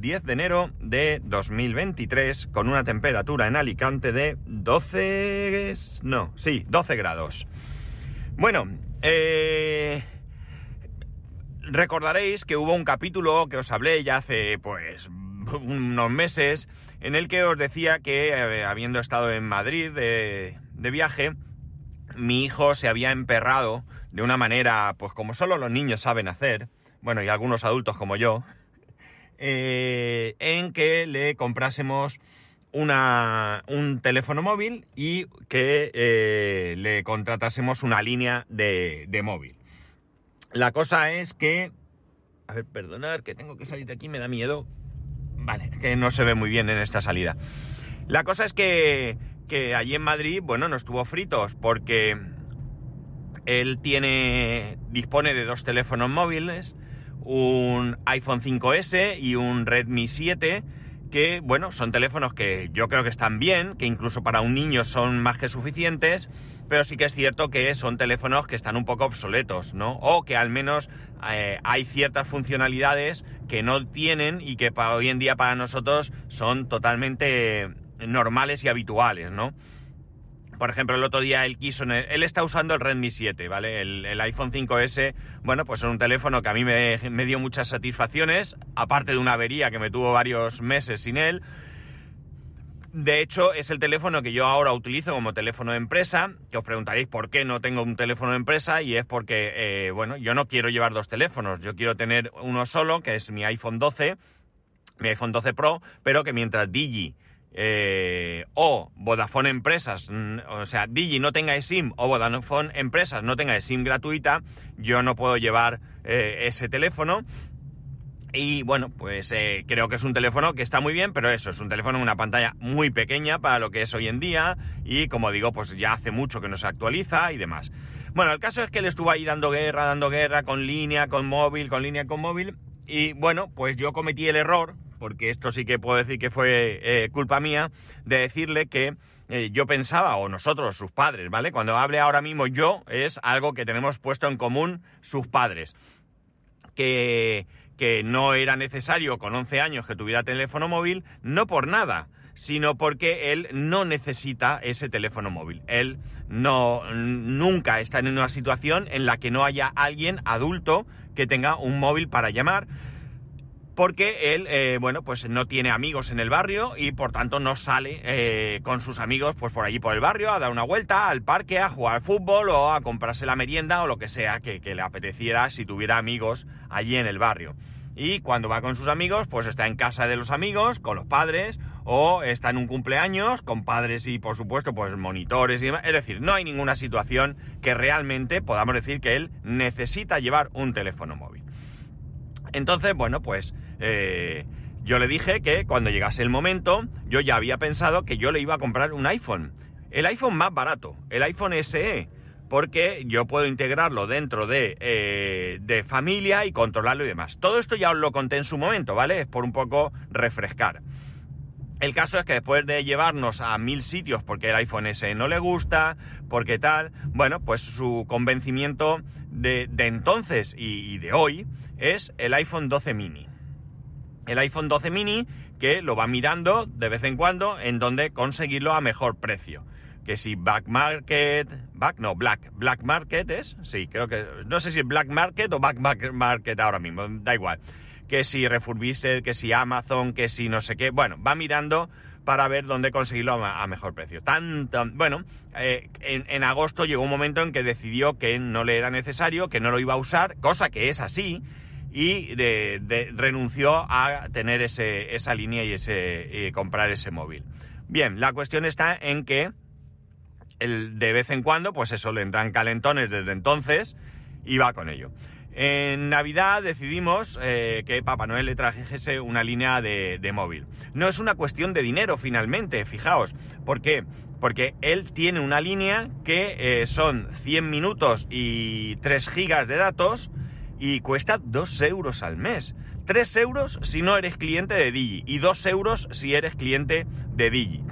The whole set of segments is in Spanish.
10 de enero de 2023 con una temperatura en Alicante de 12... no, sí, 12 grados. Bueno, eh, recordaréis que hubo un capítulo que os hablé ya hace pues unos meses en el que os decía que eh, habiendo estado en Madrid de, de viaje, mi hijo se había emperrado de una manera pues como solo los niños saben hacer, bueno y algunos adultos como yo, eh, en que le comprásemos una, un teléfono móvil y que eh, le contratásemos una línea de, de, móvil. La cosa es que... A ver, perdonad, que tengo que salir de aquí, me da miedo. Vale, que no se ve muy bien en esta salida. La cosa es que, que allí en Madrid, bueno, no estuvo fritos porque él tiene... dispone de dos teléfonos móviles un iPhone 5S y un Redmi 7, que bueno, son teléfonos que yo creo que están bien, que incluso para un niño son más que suficientes, pero sí que es cierto que son teléfonos que están un poco obsoletos, ¿no? O que al menos eh, hay ciertas funcionalidades que no tienen y que para hoy en día para nosotros son totalmente normales y habituales, ¿no? Por ejemplo, el otro día él quiso, él está usando el Redmi 7, ¿vale? El, iPhone 5S, bueno, pues es un teléfono que a mí me, me, dio muchas satisfacciones, aparte de una avería que me tuvo varios meses sin él. De hecho, es el teléfono que yo ahora utilizo como teléfono de empresa, que os preguntaréis por qué no tengo un teléfono de empresa, y es porque, eh, bueno, yo no quiero llevar dos teléfonos, yo quiero tener uno solo, que es mi iPhone 12, mi iPhone 12 Pro, pero que mientras Digi eh, o Vodafone Empresas, o sea, Digi no tenga eSIM o Vodafone Empresas no tenga eSIM gratuita, yo no puedo llevar eh, ese teléfono. Y bueno, pues eh, creo que es un teléfono que está muy bien, pero eso, es un teléfono en una pantalla muy pequeña para lo que es hoy en día y como digo, pues ya hace mucho que no se actualiza y demás. Bueno, el caso es que le estuvo ahí dando guerra, dando guerra con línea, con móvil, con línea, con móvil y bueno, pues yo cometí el error, porque esto sí que puedo decir que fue eh, culpa mía, de decirle que eh, yo pensaba, o nosotros, sus padres, ¿vale? Cuando hable ahora mismo yo, es algo que tenemos puesto en común sus padres. Que, que no era necesario con 11 años que tuviera teléfono móvil, no por nada, sino porque él no necesita ese teléfono móvil. Él no nunca está en una situación en la que no haya alguien adulto que tenga un móvil para llamar porque él, eh, bueno, pues no tiene amigos en el barrio y por tanto no sale eh, con sus amigos pues por allí por el barrio a dar una vuelta al parque, a jugar al fútbol o a comprarse la merienda o lo que sea que, que le apeteciera si tuviera amigos allí en el barrio. Y cuando va con sus amigos, pues está en casa de los amigos, con los padres, o está en un cumpleaños, con padres y por supuesto, pues monitores y demás. Es decir, no hay ninguna situación que realmente podamos decir que él necesita llevar un teléfono móvil. Entonces, bueno, pues eh, yo le dije que cuando llegase el momento, yo ya había pensado que yo le iba a comprar un iPhone. El iPhone más barato, el iPhone SE, porque yo puedo integrarlo dentro de, eh, de familia y controlarlo y demás. Todo esto ya os lo conté en su momento, ¿vale? Es por un poco refrescar. El caso es que después de llevarnos a mil sitios porque el iPhone SE no le gusta, porque tal, bueno, pues su convencimiento de, de entonces y de hoy es el iPhone 12 mini. El iPhone 12 mini que lo va mirando de vez en cuando en donde conseguirlo a mejor precio. Que si Black Market, Back, no, Black, Black Market es, sí, creo que, no sé si es Black Market o Back Market ahora mismo, da igual. Que si Refurbished, que si Amazon, que si no sé qué, bueno, va mirando para ver dónde conseguirlo a, mejor precio. Tanto, bueno, eh, en, en, agosto llegó un momento en que decidió que no le era necesario, que no lo iba a usar, cosa que es así, y renunció a tener ese, esa línea y ese comprar ese móvil. Bien, la cuestión está en que de vez en cuando, pues eso, le entran calentones desde entonces y va con ello. En Navidad decidimos eh, que Papá Noel le trajese una línea de, móvil. No es una cuestión de dinero finalmente, fijaos. ¿Por qué? Porque él tiene una línea que eh, son 100 minutos y 3 gigas de datos y cuesta 2 euros al mes. 3 euros si no eres cliente de Digi y 2 euros si eres cliente de Digi.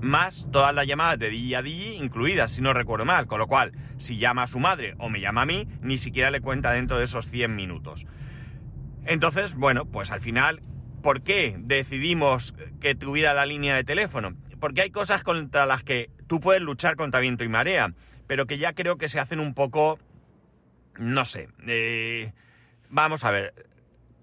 Más todas las llamadas de Digi a Digi incluidas, si no recuerdo mal. Con lo cual, si llama a su madre o me llama a mí, ni siquiera le cuenta dentro de esos 100 minutos. Entonces, bueno, pues al final, ¿por qué decidimos que tuviera la línea de teléfono? Porque hay cosas contra las que tú puedes luchar contra viento y marea, pero que ya creo que se hacen un poco no sé. Eh, vamos a ver.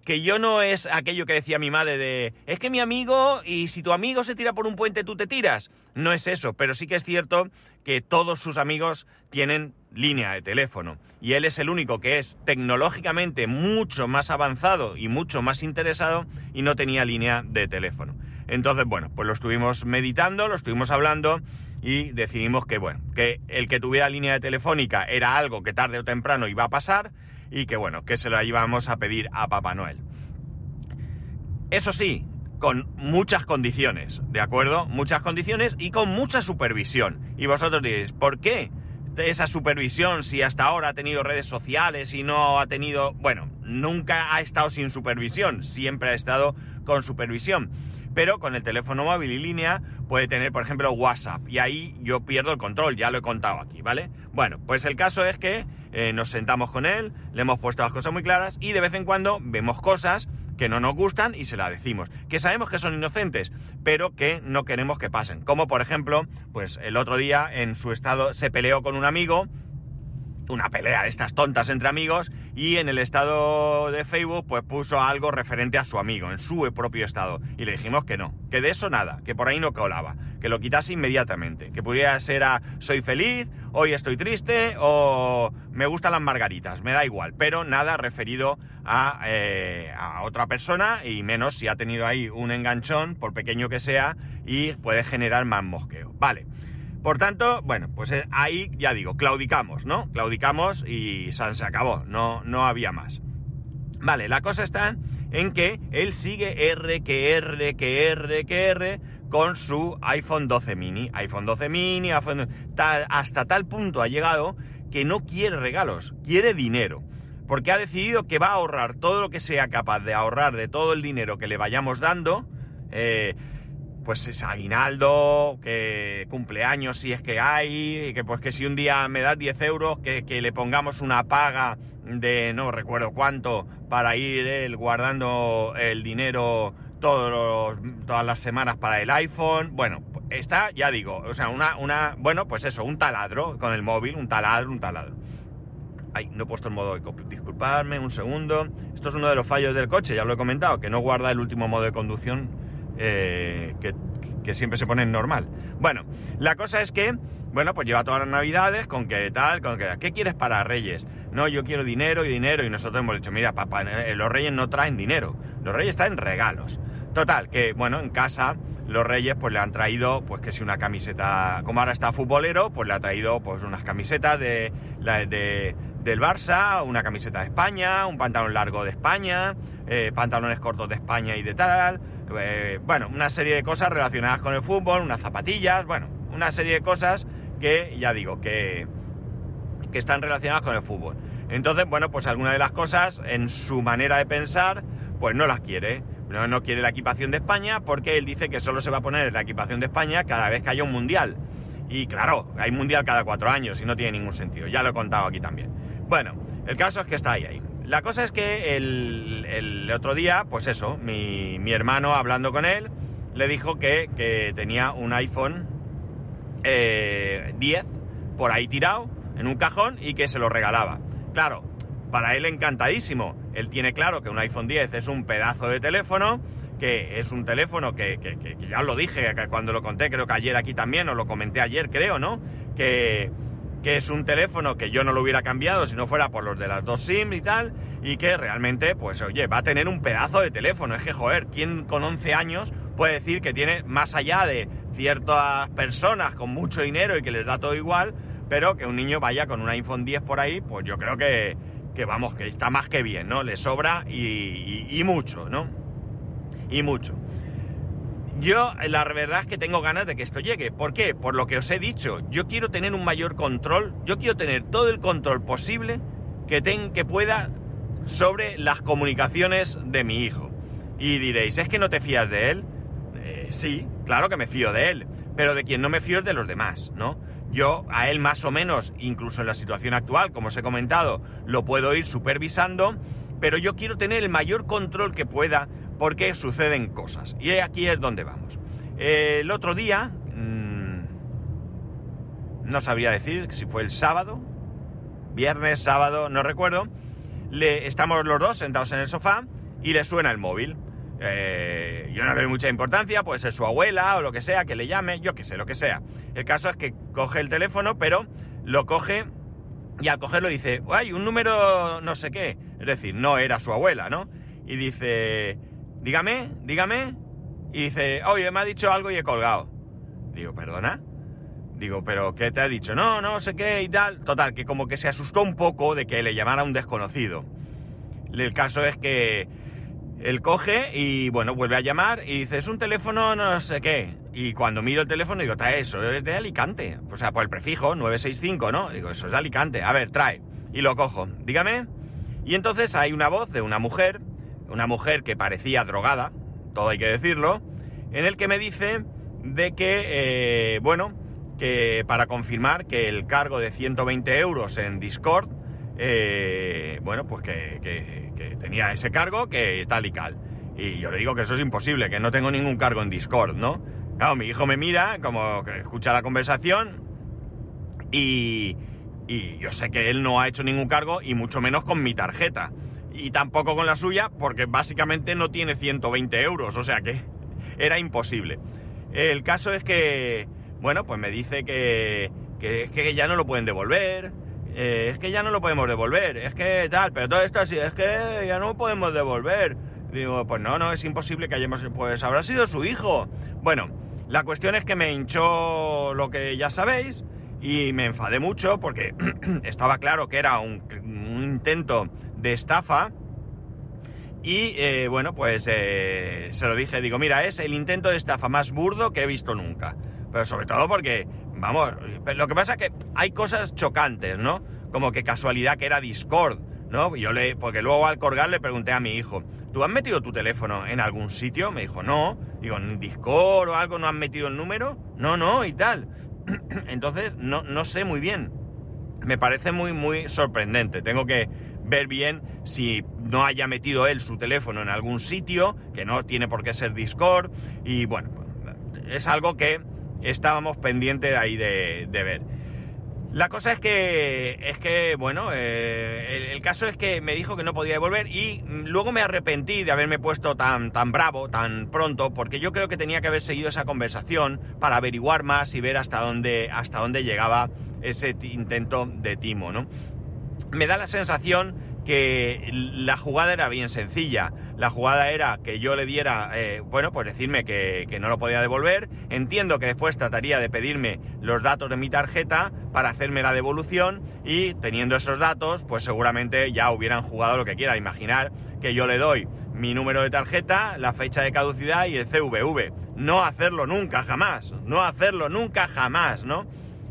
Que yo no es aquello que decía mi madre de, es que mi amigo, y si tu amigo se tira por un puente, tú te tiras. No es eso, pero sí que es cierto que todos sus amigos tienen línea de teléfono. Y él es el único que es tecnológicamente mucho más avanzado y mucho más interesado y no tenía línea de teléfono. Entonces, bueno, pues lo estuvimos meditando, lo estuvimos hablando y decidimos que, bueno, que el que tuviera línea de telefónica era algo que tarde o temprano iba a pasar y que, bueno, que se lo íbamos a pedir a Papá Noel. Eso sí, con muchas condiciones, ¿de acuerdo? Muchas condiciones y con mucha supervisión. Y vosotros diréis, ¿por qué esa supervisión si hasta ahora ha tenido redes sociales y no ha tenido... Bueno, nunca ha estado sin supervisión, siempre ha estado con supervisión pero con el teléfono móvil y línea puede tener, por ejemplo, WhatsApp. Y ahí yo pierdo el control, ya lo he contado aquí, ¿vale? Bueno, pues el caso es que eh, nos sentamos con él, le hemos puesto las cosas muy claras y de vez en cuando vemos cosas que no nos gustan y se las decimos. Que sabemos que son inocentes, pero que no queremos que pasen. Como por ejemplo, pues el otro día en su estado se peleó con un amigo una pelea de estas tontas entre amigos y en el estado de Facebook pues puso algo referente a su amigo, en su propio estado. Y le dijimos que no, que de eso nada, que por ahí no colaba, que lo quitase inmediatamente, que pudiera ser a soy feliz, hoy estoy triste o me gustan las margaritas, me da igual, pero nada referido a, eh, a otra persona y menos si ha tenido ahí un enganchón, por pequeño que sea, y puede generar más mosqueo. Vale. Por tanto, bueno, pues eh, ahí ya digo, claudicamos, ¿no? Claudicamos y se acabó, no, no había más. Vale, la cosa está en que él sigue R, que R, que R, que R con su iPhone 12 mini. iPhone 12 mini, hasta tal punto ha llegado que no quiere regalos, quiere dinero. Porque ha decidido que va a ahorrar todo lo que sea capaz de ahorrar de todo el dinero que le vayamos dando. Eh, pues es aguinaldo, que cumpleaños si es que hay, y que pues que si un día me das 10 euros, que, le pongamos una paga de no recuerdo cuánto para ir él guardando el dinero todos todas las semanas para el iPhone. Bueno, está, ya digo, o sea, una, una, bueno, pues eso, un taladro con el móvil, un taladro, un taladro. Ay, no he puesto el modo de disculpadme un segundo. Esto es uno de los fallos del coche, ya lo he comentado, que no guarda el último modo de conducción eh, que, siempre se pone en normal. Bueno, la cosa es que, bueno, pues lleva todas las navidades con que tal, con que, ¿qué quieres para Reyes? No, yo quiero dinero y dinero y nosotros hemos dicho, mira, papá, eh, los Reyes no traen dinero, los Reyes traen regalos. Total, que, bueno, en casa los Reyes pues le han traído, pues que si una camiseta, como ahora está futbolero, pues le ha traído pues unas camisetas de, de del Barça, una camiseta de España, un pantalón largo de España, eh, pantalones cortos de España y de tal, eh, bueno, una serie de cosas relacionadas con el fútbol, unas zapatillas, bueno, una serie de cosas que ya digo, que, que están relacionadas con el fútbol. Entonces, bueno, pues alguna de las cosas en su manera de pensar, pues no las quiere. No, no quiere la equipación de España porque él dice que solo se va a poner la equipación de España cada vez que haya un mundial. Y claro, hay mundial cada cuatro años y no tiene ningún sentido. Ya lo he contado aquí también. Bueno, el caso es que está ahí, ahí. La cosa es que el, otro día, pues eso, mi, hermano hablando con él, le dijo que, tenía un iPhone 10 eh, por ahí tirado en un cajón y que se lo regalaba. Claro, para él encantadísimo. Él tiene claro que un iPhone 10 es un pedazo de teléfono, que es un teléfono que, que, ya os lo dije cuando lo conté, creo que ayer aquí también, os lo comenté ayer, creo, ¿no? Que, que es un teléfono que yo no lo hubiera cambiado si no fuera por los de las dos SIM y tal, y que realmente, pues oye, va a tener un pedazo de teléfono. Es que, joder, ¿quién con 11 años puede decir que tiene más allá de ciertas personas con mucho dinero y que les da todo igual, pero que un niño vaya con un iPhone 10 por ahí, pues yo creo que, que vamos, que está más que bien, ¿no? Le sobra y, y mucho, ¿no? Y mucho. Yo la verdad es que tengo ganas de que esto llegue. ¿Por qué? Por lo que os he dicho. Yo quiero tener un mayor control. Yo quiero tener todo el control posible que, ten, que pueda sobre las comunicaciones de mi hijo. Y diréis, ¿es que no te fías de él? Eh, sí, claro que me fío de él. Pero de quien no me fío es de los demás, ¿no? Yo a él más o menos, incluso en la situación actual, como os he comentado, lo puedo ir supervisando, pero yo quiero tener el mayor control que pueda porque suceden cosas. Y aquí es donde vamos. el otro día, mmm, no sabría decir si fue el sábado, viernes, sábado, no recuerdo, le, estamos los dos sentados en el sofá y le suena el móvil. Eh, yo no le doy mucha importancia, puede ser su abuela o lo que sea, que le llame, yo qué sé, lo que sea. El caso es que coge el teléfono, pero lo coge y al cogerlo dice, hay un número no sé qué. Es decir, no era su abuela, ¿no? Y dice, dígame, dígame. Y dice, oye, me ha dicho algo y he colgado. Digo, perdona. Digo, pero ¿qué te ha dicho? No, no sé qué y tal. Total, que como que se asustó un poco de que le llamara un desconocido. El caso es que él coge y bueno, vuelve a llamar y dice, es un teléfono no sé qué. Y cuando miro el teléfono digo, trae eso, es de Alicante. O sea, por el prefijo, 965, ¿no? Digo, eso es de Alicante. A ver, trae. Y lo cojo. Dígame. Y entonces hay una voz de una mujer una mujer que parecía drogada, todo hay que decirlo, en el que me dice de que, eh, bueno, que para confirmar que el cargo de 120 euros en Discord, eh, bueno, pues que, que, tenía ese cargo, que tal y cal. Y yo le digo que eso es imposible, que no tengo ningún cargo en Discord, ¿no? Claro, mi hijo me mira, como que escucha la conversación, y, y yo sé que él no ha hecho ningún cargo, y mucho menos con mi tarjeta y tampoco con la suya porque básicamente no tiene 120 euros, o sea que era imposible. El caso es que, bueno, pues me dice que, que, que ya no lo pueden devolver, eh, es que ya no lo podemos devolver, es que tal, pero todo esto así, es que ya no podemos devolver. Digo, pues no, no, es imposible que hayamos, pues habrá sido su hijo. Bueno, la cuestión es que me hinchó lo que ya sabéis y me enfadé mucho porque estaba claro que era un, un intento de estafa. Y eh, bueno, pues eh, se lo dije, digo, mira, es el intento de estafa más burdo que he visto nunca. Pero sobre todo porque, vamos, lo que pasa es que hay cosas chocantes, ¿no? Como que casualidad que era Discord, ¿no? Yo le, porque luego al colgar le pregunté a mi hijo, ¿tú has metido tu teléfono en algún sitio? Me dijo, no. Digo, ¿en Discord o algo no has metido el número? No, no, y tal. Entonces, no, no sé muy bien. Me parece muy, muy sorprendente. Tengo que ver bien si no haya metido él su teléfono en algún sitio, que no tiene por qué ser Discord, y bueno, es algo que estábamos pendientes ahí de, ver. La cosa es que, es que bueno, eh, el, caso es que me dijo que no podía devolver y luego me arrepentí de haberme puesto tan, tan bravo, tan pronto, porque yo creo que tenía que haber seguido esa conversación para averiguar más y ver hasta dónde, hasta dónde llegaba ese intento de timo, ¿no? Me da la sensación que la jugada era bien sencilla. La jugada era que yo le diera, eh, bueno, pues decirme que, no lo podía devolver. Entiendo que después trataría de pedirme los datos de mi tarjeta para hacerme la devolución y teniendo esos datos, pues seguramente ya hubieran jugado lo que quiera. Imaginar que yo le doy mi número de tarjeta, la fecha de caducidad y el CVV. No hacerlo nunca, jamás. No hacerlo nunca, jamás, ¿no?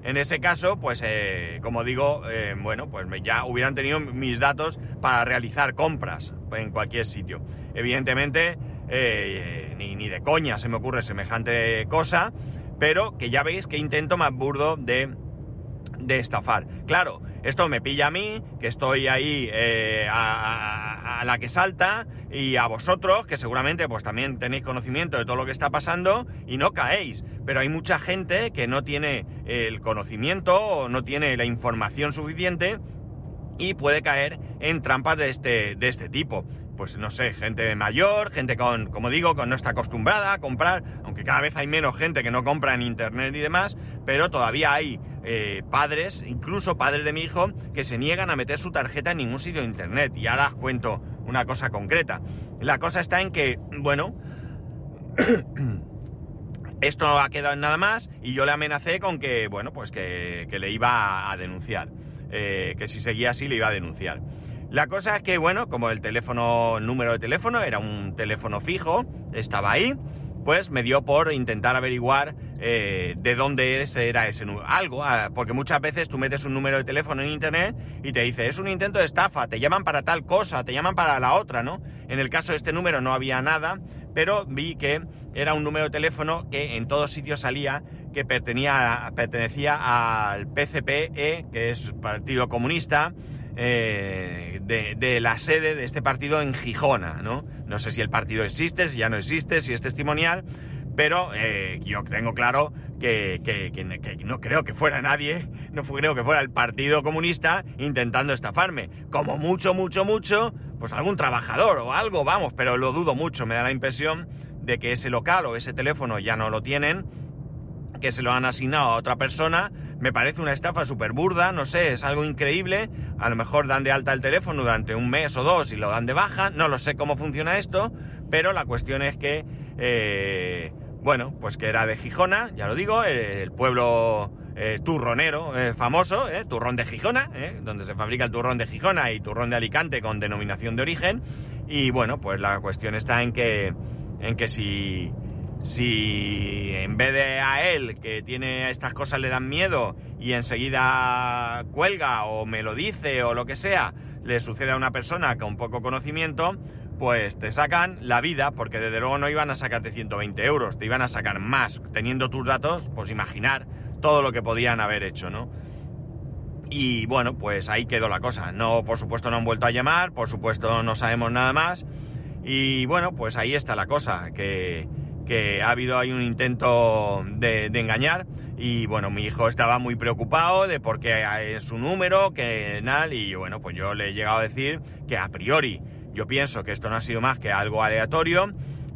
En ese caso, pues eh, como digo, eh, bueno, pues ya hubieran tenido mis datos para realizar compras en cualquier sitio. Evidentemente, eh, ni, ni, de coña se me ocurre semejante cosa, pero que ya veis que intento más burdo de, de estafar. Claro, esto me pilla a mí, que estoy ahí a, a, la que salta, y a vosotros, que seguramente pues también tenéis conocimiento de todo lo que está pasando, y no caéis pero hay mucha gente que no tiene el conocimiento o no tiene la información suficiente y puede caer en trampas de este, de este tipo. Pues no sé, gente mayor, gente con, como digo, que no está acostumbrada a comprar, aunque cada vez hay menos gente que no compra en internet y demás, pero todavía hay eh, padres, incluso padres de mi hijo, que se niegan a meter su tarjeta en ningún sitio de internet. Y ahora os cuento una cosa concreta. La cosa está en que, bueno, esto no ha quedado en nada más y yo le amenacé con que, bueno, pues que, le iba a, denunciar. Eh, que si seguía así le iba a denunciar. La cosa es que, bueno, como el teléfono, el número de teléfono era un teléfono fijo, estaba ahí, pues me dio por intentar averiguar eh, de dónde era ese número. Algo, ah, porque muchas veces tú metes un número de teléfono en internet y te dice, es un intento de estafa, te llaman para tal cosa, te llaman para la otra, ¿no? En el caso de este número no había nada, pero vi que era un número de teléfono que en todos sitios salía que pertenecía, pertenecía al PCPE, que es Partido Comunista, eh, de, la sede de este partido en Gijona, ¿no? No sé si el partido existe, si ya no existe, si es testimonial, pero eh, yo tengo claro que, no creo que fuera nadie, no creo que fuera el Partido Comunista intentando estafarme. Como mucho, mucho, mucho, pues algún trabajador o algo, vamos, pero lo dudo mucho, me da la impresión de que ese local o ese teléfono ya no lo tienen, que se lo han asignado a otra persona me parece una estafa súper burda, no sé, es algo increíble. A lo mejor dan de alta el teléfono durante un mes o dos y lo dan de baja. No lo sé cómo funciona esto, pero la cuestión es que, eh, bueno, pues que era de Gijona, ya lo digo, el pueblo eh, turronero eh, famoso, turrón de Gijona, donde se fabrica el turrón de Gijona y turrón de Alicante con denominación de origen. Y bueno, pues la cuestión está en que, en que si si en vez de a él, que tiene estas cosas, le dan miedo y enseguida cuelga o me lo dice o lo que sea, le sucede a una persona con poco conocimiento, pues te sacan la vida, porque desde luego no iban a sacarte 120 euros, te iban a sacar más. Teniendo tus datos, pues imaginar todo lo que podían haber hecho, ¿no? Y bueno, pues ahí quedó la cosa. No, por supuesto, no han vuelto a llamar, por supuesto, no sabemos nada más. Y bueno, pues ahí está la cosa, que que ha habido ahí un intento de, engañar y bueno, mi hijo estaba muy preocupado de por qué es su número, que nada, y bueno, pues yo le he llegado a decir que a priori yo pienso que esto no ha sido más que algo aleatorio,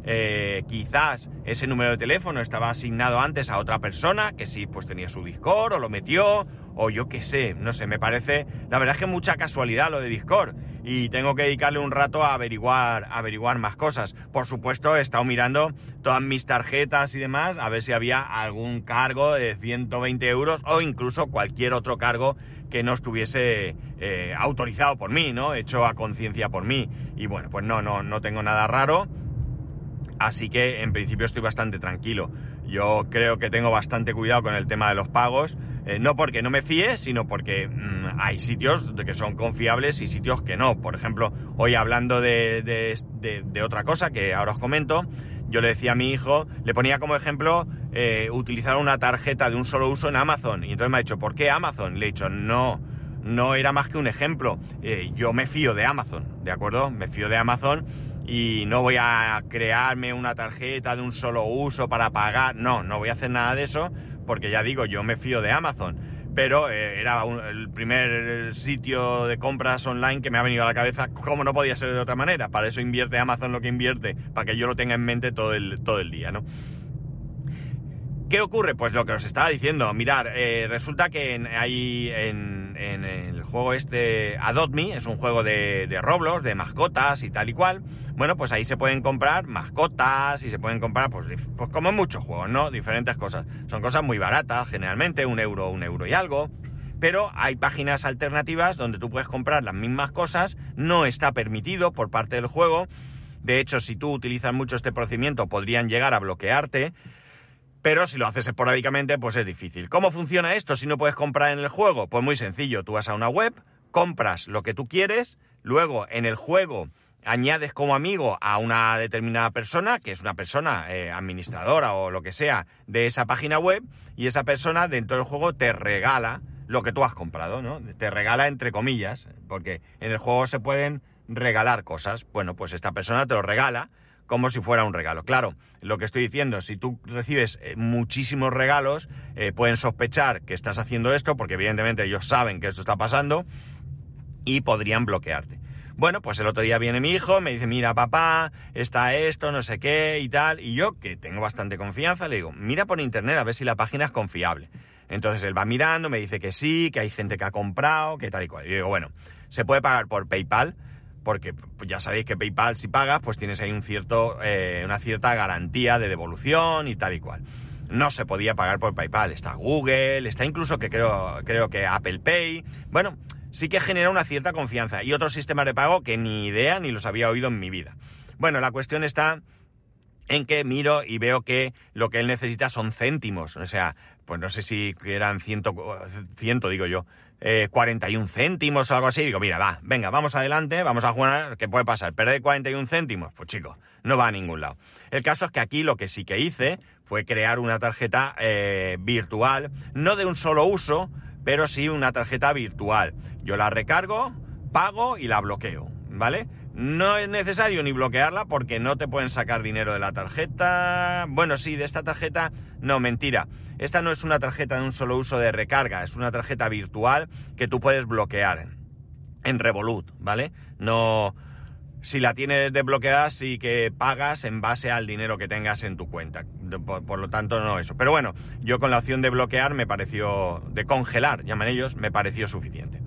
eh, quizás ese número de teléfono estaba asignado antes a otra persona que sí, pues tenía su Discord o lo metió o yo qué sé, no sé, me parece, la verdad es que mucha casualidad lo de Discord y tengo que dedicarle un rato a averiguar, averiguar más cosas. Por supuesto, he estado mirando todas mis tarjetas y demás a ver si había algún cargo de 120 euros o incluso cualquier otro cargo que no estuviese eh, autorizado por mí, ¿no? Hecho a conciencia por mí. Y bueno, pues no, no, no tengo nada raro. Así que en principio estoy bastante tranquilo. Yo creo que tengo bastante cuidado con el tema de los pagos. Eh, no porque no me fíe, sino porque mm, hay sitios que son confiables y sitios que no. Por ejemplo, hoy hablando de, otra cosa que ahora os comento, yo le decía a mi hijo, le ponía como ejemplo eh, utilizar una tarjeta de un solo uso en Amazon. Y entonces me ha dicho, ¿por qué Amazon? Le he dicho, no, no era más que un ejemplo. Eh, yo me fío de Amazon, ¿de acuerdo? Me fío de Amazon y no voy a crearme una tarjeta de un solo uso para pagar. No, no voy a hacer nada de eso porque ya digo, yo me fío de Amazon, pero eh, era el primer sitio de compras online que me ha venido a la cabeza, como no podía ser de otra manera. Para eso invierte Amazon lo que invierte, para que yo lo tenga en mente todo el, todo el día, ¿no? ¿Qué ocurre? Pues lo que os estaba diciendo. Mirar, eh, resulta que en, hay en, el juego este Adopt Me, es un juego de, Roblox, de mascotas y tal y cual. Bueno, pues ahí se pueden comprar mascotas y se pueden comprar, pues, pues como en muchos juegos, ¿no? Diferentes cosas. Son cosas muy baratas, generalmente, un euro, un euro y algo. Pero hay páginas alternativas donde tú puedes comprar las mismas cosas, no está permitido por parte del juego. De hecho, si tú utilizas mucho este procedimiento, podrían llegar a bloquearte. Pero si lo haces esporádicamente, pues es difícil. ¿Cómo funciona esto si no puedes comprar en el juego? Pues muy sencillo, tú vas a una web, compras lo que tú quieres, luego en el juego añades como amigo a una determinada persona, que es una persona eh, administradora o lo que sea de esa página web, y esa persona dentro del juego te regala lo que tú has comprado, ¿no? Te regala entre comillas, porque en el juego se pueden regalar cosas. Bueno, pues esta persona te lo regala como si fuera un regalo. Claro, lo que estoy diciendo, si tú recibes eh, muchísimos regalos, eh, pueden sospechar que estás haciendo esto, porque evidentemente ellos saben que esto está pasando, y podrían bloquearte. Bueno, pues el otro día viene mi hijo, me dice, mira papá, está esto, no sé qué y tal, y yo, que tengo bastante confianza, le digo, mira por internet a ver si la página es confiable. Entonces él va mirando, me dice que sí, que hay gente que ha comprado, que tal y cual. Y digo, bueno, se puede pagar por PayPal, porque pues, ya sabéis que PayPal si pagas, pues tienes ahí un cierto, eh, una cierta garantía de devolución y tal y cual. No se podía pagar por PayPal. Está Google, está incluso que creo, creo que Apple Pay. Bueno, sí que genera una cierta confianza. Y otros sistemas de pago que ni idea ni los había oído en mi vida. Bueno, la cuestión está en que miro y veo que lo que él necesita son céntimos. O sea, pues no sé si eran ciento, ciento digo yo, eh, 41 céntimos o algo así. Digo, mira, va, venga, vamos adelante, vamos a jugar, ¿qué puede pasar? ¿Perder 41 céntimos? Pues chico, no va a ningún lado. El caso es que aquí lo que sí que hice fue crear una tarjeta eh, virtual, no de un solo uso, pero sí una tarjeta virtual. Yo la recargo, pago y la bloqueo, ¿vale? No es necesario ni bloquearla porque no te pueden sacar dinero de la tarjeta. Bueno, sí, de esta tarjeta, no, mentira. Esta no es una tarjeta de un solo uso de recarga, es una tarjeta virtual que tú puedes bloquear en Revolut, ¿vale? No, si la tienes desbloqueada, sí que pagas en base al dinero que tengas en tu cuenta. Por, por, lo tanto, no eso. Pero bueno, yo con la opción de bloquear me pareció, de congelar, llaman ellos, me pareció suficiente.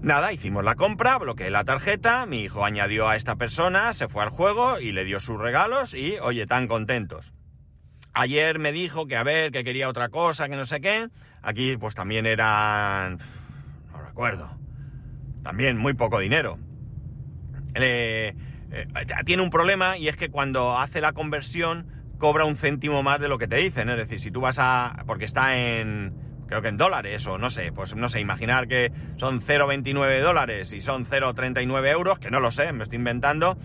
Nada, hicimos la compra, bloqueé la tarjeta, mi hijo añadió a esta persona, se fue al juego y le dio sus regalos y, oye, tan contentos. Ayer me dijo que a ver, que quería otra cosa, que no sé qué. Aquí pues también eran... no recuerdo. También muy poco dinero. Eh, eh, tiene un problema y es que cuando hace la conversión cobra un céntimo más de lo que te dicen. Es decir, si tú vas a... porque está en... creo que en dólares o no sé, pues no sé, imaginar que son 0,29 dólares y son 0,39 euros, que no lo sé, me estoy inventando,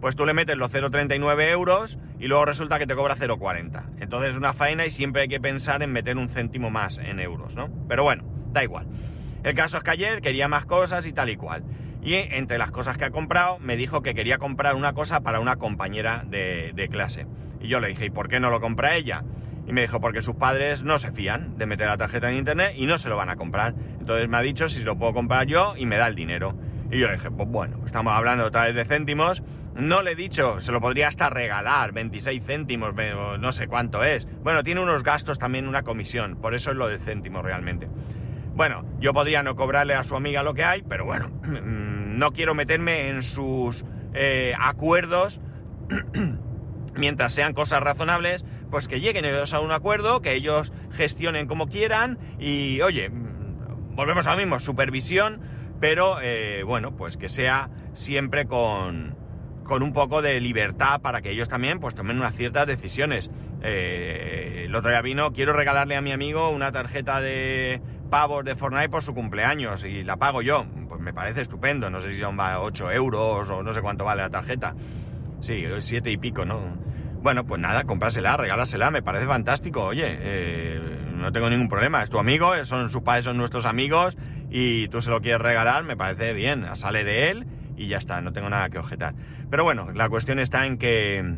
pues tú le metes los 0,39 euros y luego resulta que te cobra 0,40. Entonces es una faena y siempre hay que pensar en meter un céntimo más en euros, ¿no? Pero bueno, da igual. El caso es que ayer quería más cosas y tal y cual. Y entre las cosas que ha comprado, me dijo que quería comprar una cosa para una compañera de, clase. Y yo le dije, ¿y por qué no lo compra ella? Y me dijo, porque sus padres no se fían de meter la tarjeta en internet y no se lo van a comprar. Entonces me ha dicho si lo puedo comprar yo y me da el dinero. Y yo dije, pues bueno, estamos hablando otra vez de céntimos. No le he dicho, se lo podría hasta regalar, 26 céntimos, no sé cuánto es. Bueno, tiene unos gastos también, una comisión, por eso es lo de céntimos realmente. Bueno, yo podría no cobrarle a su amiga lo que hay, pero bueno, no quiero meterme en sus eh, acuerdos mientras sean cosas razonables, pues que lleguen ellos a un acuerdo, que ellos gestionen como quieran y, oye, volvemos a lo mismo, supervisión, pero eh, bueno, pues que sea siempre con, con, un poco de libertad para que ellos también pues tomen unas ciertas decisiones. Eh, el otro día vino, quiero regalarle a mi amigo una tarjeta de pavos de Fortnite por su cumpleaños y la pago yo. Pues me parece estupendo, no sé si son 8 euros o no sé cuánto vale la tarjeta. Sí, 7 y pico, ¿no? Bueno, pues nada, comprársela, regálasela, me parece fantástico, oye, eh, no tengo ningún problema, es tu amigo, son sus padres, son nuestros amigos y tú se lo quieres regalar, me parece bien, sale de él y ya está, no tengo nada que objetar. Pero bueno, la cuestión está en que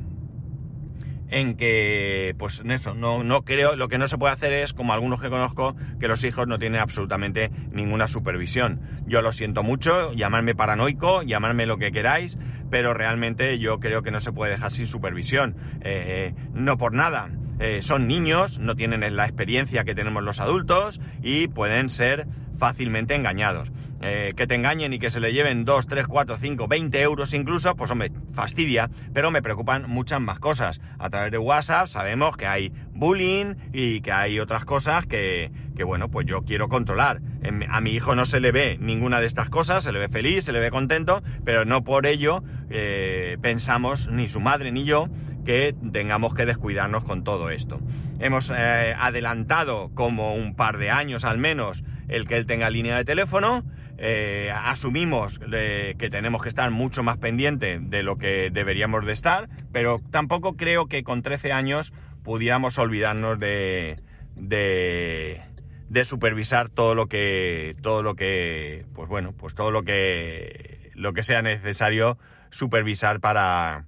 en que, pues en eso, no, no creo, lo que no se puede hacer es, como algunos que conozco, que los hijos no tienen absolutamente ninguna supervisión. Yo lo siento mucho, llamarme paranoico, llamarme lo que queráis, pero realmente yo creo que no se puede dejar sin supervisión. Eh, no por nada. Eh, son niños, no tienen la experiencia que tenemos los adultos y pueden ser fácilmente engañados. Eh, que te engañen y que se le lleven 2, 3, 4, 5, 20 euros incluso, pues hombre, fastidia, pero me preocupan muchas más cosas. A través de WhatsApp sabemos que hay bullying y que hay otras cosas que, que bueno, pues yo quiero controlar. A mi hijo no se le ve ninguna de estas cosas, se le ve feliz, se le ve contento, pero no por ello eh, pensamos, ni su madre ni yo, que tengamos que descuidarnos con todo esto. Hemos eh, adelantado como un par de años al menos el que él tenga línea de teléfono, eh, asumimos eh, que tenemos que estar mucho más pendiente de lo que deberíamos de estar, pero tampoco creo que con 13 años pudiéramos olvidarnos de, de, de, supervisar todo lo que, todo lo que, pues bueno, pues todo lo que, lo que sea necesario supervisar para,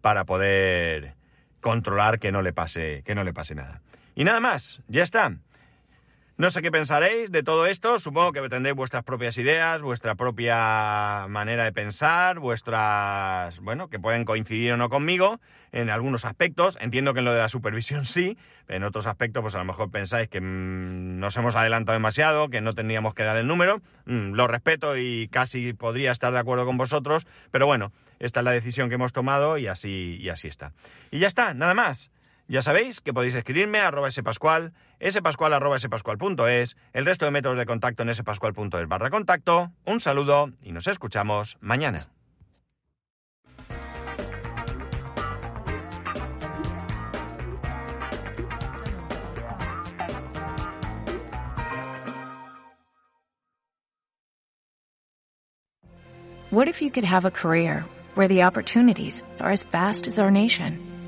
para poder controlar que no le pase, que no le pase nada. Y nada más, ya está. No sé qué pensaréis de todo esto, supongo que tendréis vuestras propias ideas, vuestra propia manera de pensar, vuestras, bueno, que pueden coincidir o no conmigo en algunos aspectos. Entiendo que en lo de la supervisión sí, en otros aspectos pues a lo mejor pensáis que mmm, nos hemos adelantado demasiado, que no tendríamos que dar el número. Mm, lo respeto y casi podría estar de acuerdo con vosotros, pero bueno, esta es la decisión que hemos tomado y así, y así está. Y ya está, nada más. Ya sabéis que podéis escribirme a arroba spascual, spascual arroba spascual.es, el resto de métodos de contacto en spascual.es barra contacto. Un saludo y nos escuchamos mañana. What if you could have a career where the opportunities are as vast as our nation?